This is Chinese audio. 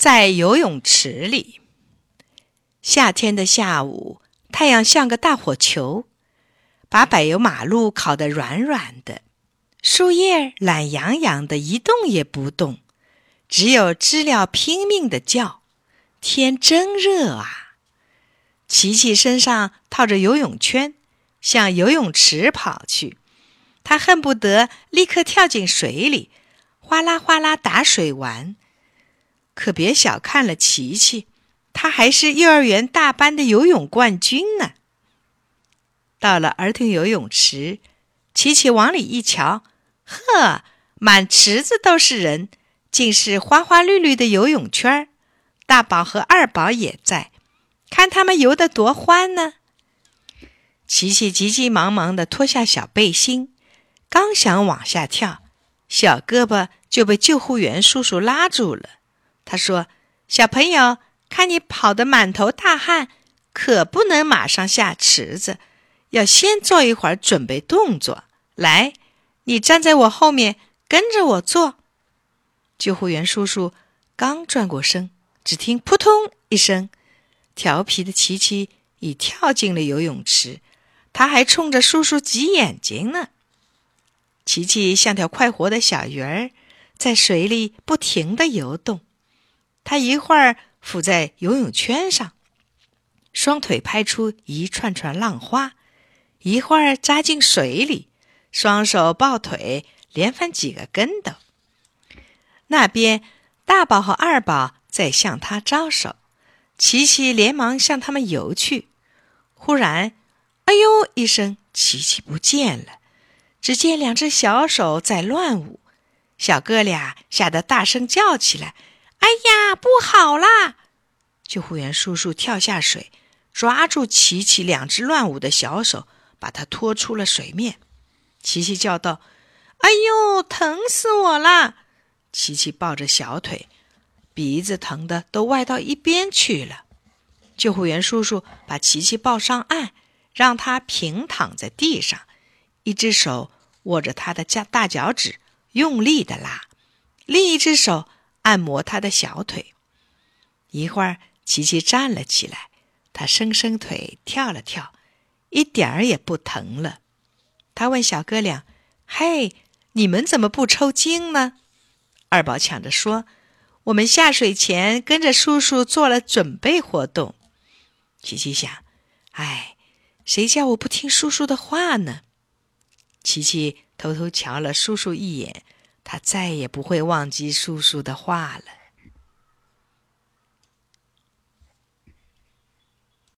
在游泳池里，夏天的下午，太阳像个大火球，把柏油马路烤得软软的，树叶懒洋洋的，一动也不动，只有知了拼命的叫。天真热啊！琪琪身上套着游泳圈，向游泳池跑去，他恨不得立刻跳进水里，哗啦哗啦打水玩。可别小看了琪琪，他还是幼儿园大班的游泳冠军呢。到了儿童游泳池，琪琪往里一瞧，呵，满池子都是人，尽是花花绿绿的游泳圈大宝和二宝也在，看他们游得多欢呢。琪琪急急忙忙地脱下小背心，刚想往下跳，小胳膊就被救护员叔叔拉住了。他说：“小朋友，看你跑得满头大汗，可不能马上下池子，要先做一会儿准备动作。来，你站在我后面，跟着我做。”救护员叔叔刚转过身，只听“扑通”一声，调皮的琪琪已跳进了游泳池，他还冲着叔叔挤眼睛呢。琪琪像条快活的小鱼儿，在水里不停地游动。他一会儿浮在游泳圈上，双腿拍出一串串浪花；一会儿扎进水里，双手抱腿连翻几个跟斗。那边大宝和二宝在向他招手，琪琪连忙向他们游去。忽然，“哎呦！”一声，琪琪不见了。只见两只小手在乱舞，小哥俩吓得大声叫起来。哎呀，不好啦！救护员叔叔跳下水，抓住琪琪两只乱舞的小手，把他拖出了水面。琪琪叫道：“哎呦，疼死我了！”琪琪抱着小腿，鼻子疼得都歪到一边去了。救护员叔叔把琪琪抱上岸，让他平躺在地上，一只手握着他的脚大脚趾，用力的拉，另一只手。按摩他的小腿，一会儿，琪琪站了起来，他伸伸腿，跳了跳，一点儿也不疼了。他问小哥俩：“嘿，你们怎么不抽筋呢？”二宝抢着说：“我们下水前跟着叔叔做了准备活动。”琪琪想：“哎，谁叫我不听叔叔的话呢？”琪琪偷偷瞧了叔叔一眼。他再也不会忘记叔叔的话了。